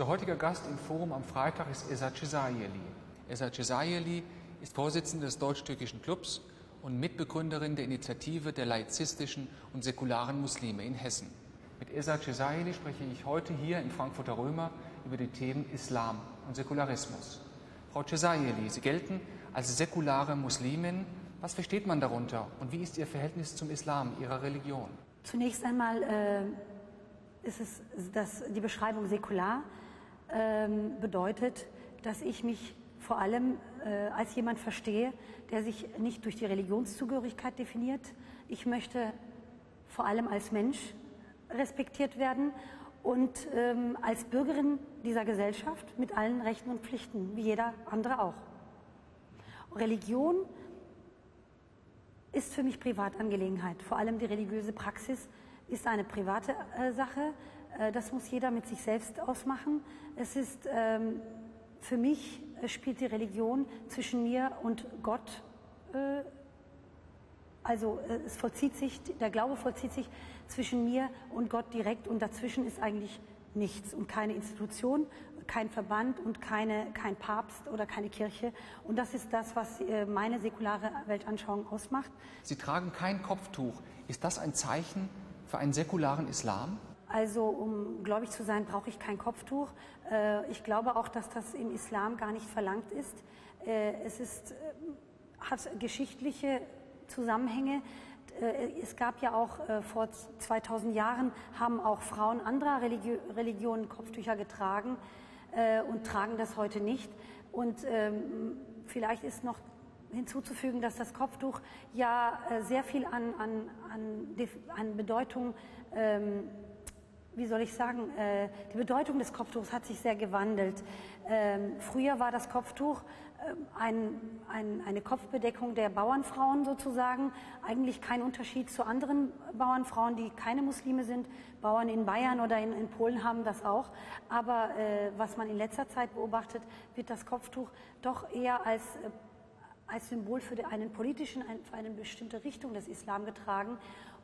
Unser heutiger Gast im Forum am Freitag ist Esa Cesayeli. Esa Cesayeli ist Vorsitzende des Deutsch-Türkischen Clubs und Mitbegründerin der Initiative der laizistischen und säkularen Muslime in Hessen. Mit Esa Cesayeli spreche ich heute hier im Frankfurter Römer über die Themen Islam und Säkularismus. Frau Cesayeli, Sie gelten als säkulare Muslimin. Was versteht man darunter und wie ist Ihr Verhältnis zum Islam, Ihrer Religion? Zunächst einmal äh, ist es, dass die Beschreibung säkular äh, bedeutet, dass ich mich vor allem äh, als jemand verstehe, der sich nicht durch die Religionszugehörigkeit definiert. Ich möchte vor allem als Mensch respektiert werden und ähm, als Bürgerin dieser Gesellschaft mit allen Rechten und Pflichten, wie jeder andere auch. Religion ist für mich Privatangelegenheit. Vor allem die religiöse Praxis ist eine private äh, Sache. Äh, das muss jeder mit sich selbst ausmachen. Es ist ähm, für mich äh, spielt die Religion zwischen mir und Gott. Äh, also es vollzieht sich, der Glaube vollzieht sich zwischen mir und Gott direkt und dazwischen ist eigentlich nichts und keine Institution, kein Verband und keine, kein Papst oder keine Kirche. Und das ist das, was meine säkulare Weltanschauung ausmacht. Sie tragen kein Kopftuch. Ist das ein Zeichen für einen säkularen Islam? Also um gläubig zu sein, brauche ich kein Kopftuch. Äh, ich glaube auch, dass das im Islam gar nicht verlangt ist. Äh, es ist, äh, hat geschichtliche Zusammenhänge. Es gab ja auch vor 2000 Jahren, haben auch Frauen anderer Religionen Kopftücher getragen und tragen das heute nicht. Und ähm, vielleicht ist noch hinzuzufügen, dass das Kopftuch ja sehr viel an, an, an, an Bedeutung ähm, wie soll ich sagen, äh, die Bedeutung des Kopftuchs hat sich sehr gewandelt. Ähm, früher war das Kopftuch äh, ein, ein, eine Kopfbedeckung der Bauernfrauen sozusagen, eigentlich kein Unterschied zu anderen Bauernfrauen, die keine Muslime sind. Bauern in Bayern oder in, in Polen haben das auch. Aber äh, was man in letzter Zeit beobachtet, wird das Kopftuch doch eher als äh, als Symbol für einen politischen, für eine bestimmte Richtung des Islam getragen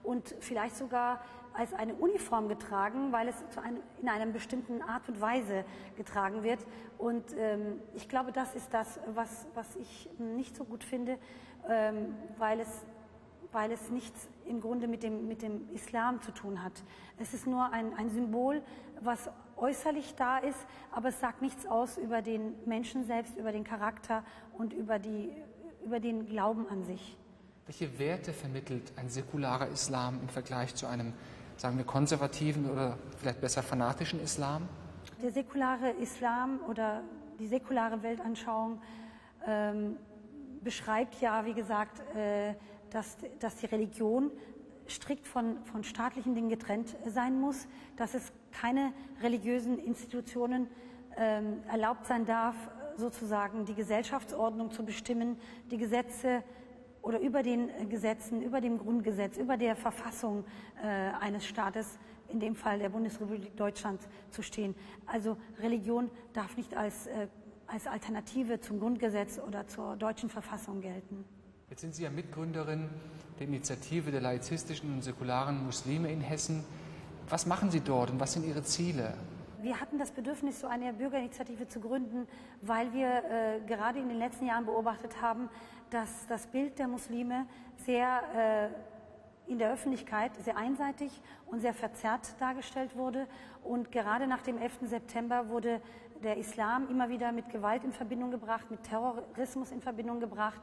und vielleicht sogar als eine Uniform getragen, weil es einem, in einer bestimmten Art und Weise getragen wird. Und ähm, ich glaube, das ist das, was, was ich nicht so gut finde, ähm, weil es weil es nichts im Grunde mit dem, mit dem Islam zu tun hat. Es ist nur ein, ein Symbol, was äußerlich da ist, aber es sagt nichts aus über den Menschen selbst, über den Charakter und über, die, über den Glauben an sich. Welche Werte vermittelt ein säkularer Islam im Vergleich zu einem, sagen wir, konservativen oder vielleicht besser fanatischen Islam? Der säkulare Islam oder die säkulare Weltanschauung ähm, beschreibt ja, wie gesagt, äh, dass, dass die Religion strikt von, von staatlichen Dingen getrennt sein muss, dass es keine religiösen Institutionen ähm, erlaubt sein darf, sozusagen die Gesellschaftsordnung zu bestimmen, die Gesetze oder über den Gesetzen, über dem Grundgesetz, über der Verfassung äh, eines Staates, in dem Fall der Bundesrepublik Deutschland, zu stehen. Also Religion darf nicht als, äh, als Alternative zum Grundgesetz oder zur deutschen Verfassung gelten. Jetzt sind Sie ja Mitgründerin der Initiative der laizistischen und säkularen Muslime in Hessen. Was machen Sie dort und was sind Ihre Ziele? Wir hatten das Bedürfnis, so eine Bürgerinitiative zu gründen, weil wir äh, gerade in den letzten Jahren beobachtet haben, dass das Bild der Muslime sehr äh, in der Öffentlichkeit sehr einseitig und sehr verzerrt dargestellt wurde. Und gerade nach dem 11. September wurde der Islam immer wieder mit Gewalt in Verbindung gebracht, mit Terrorismus in Verbindung gebracht.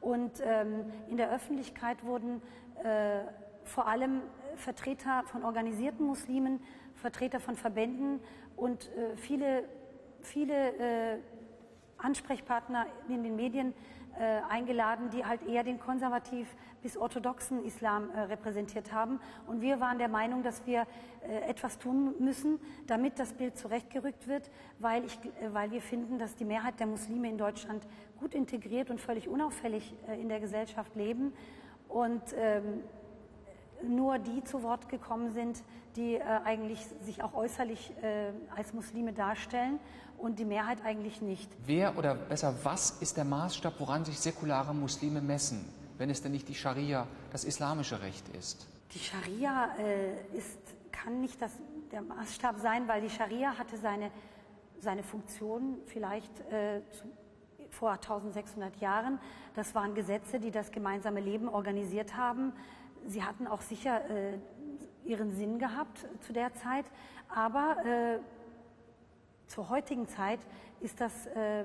Und ähm, in der Öffentlichkeit wurden äh, vor allem Vertreter von organisierten Muslimen, Vertreter von Verbänden und äh, viele, viele äh, Ansprechpartner in den Medien äh, eingeladen, die halt eher den konservativ bis orthodoxen Islam äh, repräsentiert haben. Und wir waren der Meinung, dass wir äh, etwas tun müssen, damit das Bild zurechtgerückt wird, weil, ich, äh, weil wir finden, dass die Mehrheit der Muslime in Deutschland gut integriert und völlig unauffällig äh, in der Gesellschaft leben. Und ähm, nur die zu Wort gekommen sind, die äh, eigentlich sich auch äußerlich äh, als Muslime darstellen und die Mehrheit eigentlich nicht. Wer oder besser was ist der Maßstab, woran sich säkulare Muslime messen, wenn es denn nicht die Scharia, das islamische Recht ist? Die Scharia äh, ist, kann nicht das, der Maßstab sein, weil die Scharia hatte seine seine Funktion vielleicht äh, zu, vor 1600 Jahren. Das waren Gesetze, die das gemeinsame Leben organisiert haben. Sie hatten auch sicher äh, ihren Sinn gehabt zu der Zeit, aber äh, zur heutigen Zeit ist das, äh,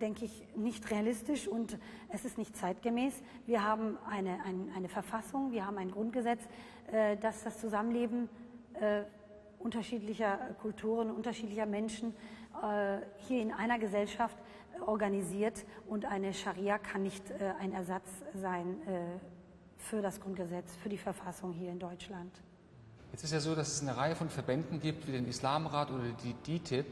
denke ich, nicht realistisch und es ist nicht zeitgemäß. Wir haben eine, ein, eine Verfassung, wir haben ein Grundgesetz, äh, das das Zusammenleben äh, unterschiedlicher Kulturen, unterschiedlicher Menschen äh, hier in einer Gesellschaft organisiert und eine Scharia kann nicht äh, ein Ersatz sein äh, für das Grundgesetz, für die Verfassung hier in Deutschland. Jetzt ist ja so, dass es eine Reihe von Verbänden gibt, wie den Islamrat oder die DITIB,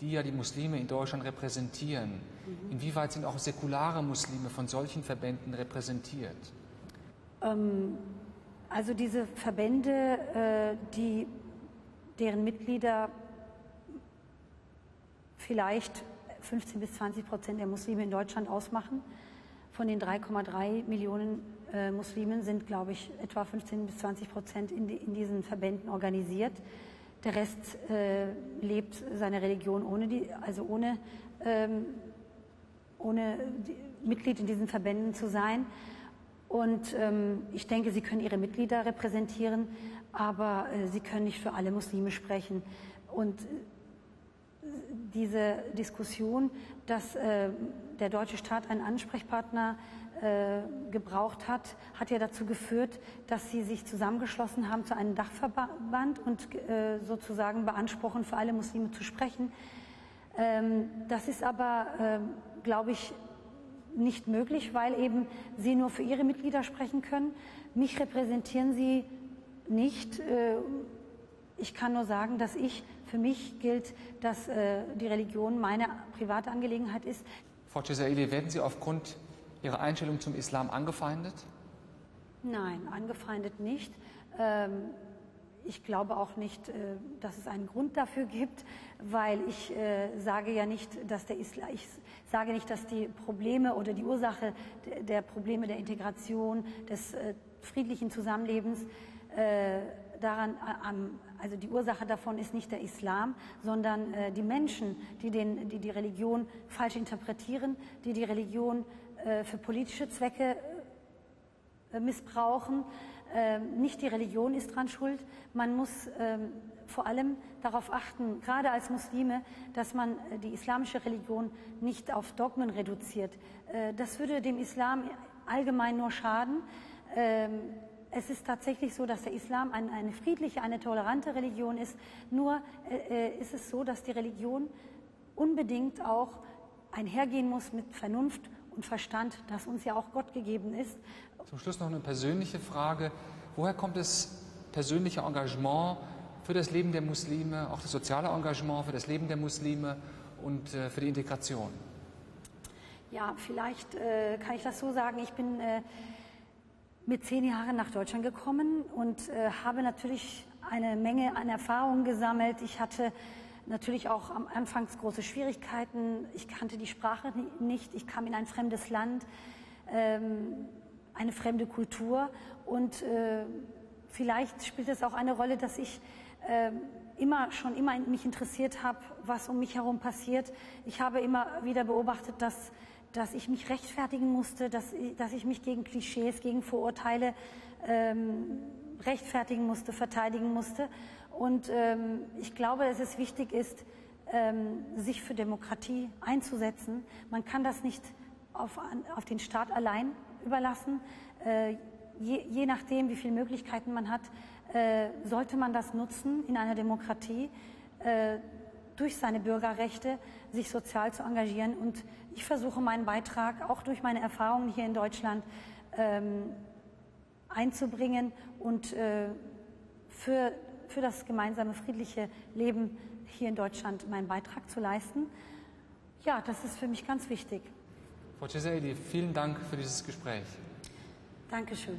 die ja die Muslime in Deutschland repräsentieren. Mhm. Inwieweit sind auch säkulare Muslime von solchen Verbänden repräsentiert? Ähm, also diese Verbände, äh, die, deren Mitglieder vielleicht 15 bis 20 Prozent der Muslime in Deutschland ausmachen, von den 3,3 Millionen äh, Muslimen sind, glaube ich, etwa 15 bis 20 Prozent in, die, in diesen Verbänden organisiert. Der Rest äh, lebt seine Religion ohne die, also ohne, ähm, ohne Mitglied in diesen Verbänden zu sein. Und ähm, ich denke, sie können ihre Mitglieder repräsentieren, aber äh, sie können nicht für alle Muslime sprechen. Und diese Diskussion, dass äh, der deutsche Staat einen Ansprechpartner äh, gebraucht hat, hat ja dazu geführt, dass sie sich zusammengeschlossen haben zu einem Dachverband und äh, sozusagen beanspruchen, für alle Muslime zu sprechen. Ähm, das ist aber, äh, glaube ich, nicht möglich, weil eben sie nur für ihre Mitglieder sprechen können. Mich repräsentieren sie nicht. Ich kann nur sagen, dass ich, für mich gilt, dass äh, die Religion meine private Angelegenheit ist. Frau Cesaili, werden Sie aufgrund Ihre Einstellung zum Islam angefeindet? Nein, angefeindet nicht. Ähm, ich glaube auch nicht, äh, dass es einen Grund dafür gibt, weil ich äh, sage ja nicht, dass der Islam, ich sage nicht, dass die Probleme oder die Ursache der Probleme der Integration, des äh, friedlichen Zusammenlebens daran, also die Ursache davon ist nicht der Islam, sondern die Menschen, die, den, die die Religion falsch interpretieren, die die Religion äh, für politische Zwecke äh, missbrauchen. Ähm, nicht die Religion ist dran schuld. Man muss ähm, vor allem darauf achten, gerade als Muslime, dass man äh, die islamische Religion nicht auf Dogmen reduziert. Das würde dem Islam allgemein nur schaden. Es ist tatsächlich so, dass der Islam eine friedliche, eine tolerante Religion ist. Nur ist es so, dass die Religion unbedingt auch einhergehen muss mit Vernunft und Verstand, das uns ja auch Gott gegeben ist. Zum Schluss noch eine persönliche Frage. Woher kommt das persönliche Engagement für das Leben der Muslime, auch das soziale Engagement für das Leben der Muslime und äh, für die Integration? Ja, vielleicht äh, kann ich das so sagen. Ich bin äh, mit zehn Jahren nach Deutschland gekommen und äh, habe natürlich eine Menge an Erfahrungen gesammelt. Ich hatte natürlich auch am Anfangs große Schwierigkeiten. Ich kannte die Sprache nicht, ich kam in ein fremdes Land, ähm, eine fremde Kultur und äh, vielleicht spielt es auch eine Rolle, dass ich äh, immer schon immer mich interessiert habe, was um mich herum passiert. Ich habe immer wieder beobachtet, dass dass ich mich rechtfertigen musste, dass, dass ich mich gegen Klischees, gegen Vorurteile ähm, rechtfertigen musste, verteidigen musste. Und ähm, ich glaube, dass es wichtig ist, ähm, sich für Demokratie einzusetzen. Man kann das nicht auf, auf den Staat allein überlassen. Äh, je, je, nachdem, wie viele Möglichkeiten man hat, äh, sollte man das nutzen in einer Demokratie, äh, durch seine Bürgerrechte sich sozial zu engagieren. Und ich versuche meinen Beitrag auch durch meine Erfahrungen hier in Deutschland ähm, einzubringen und äh, für für das gemeinsame friedliche Leben hier in Deutschland meinen Beitrag zu leisten. Ja, das ist für mich ganz wichtig. Frau Cesaidi, vielen Dank für dieses Gespräch. Dankeschön.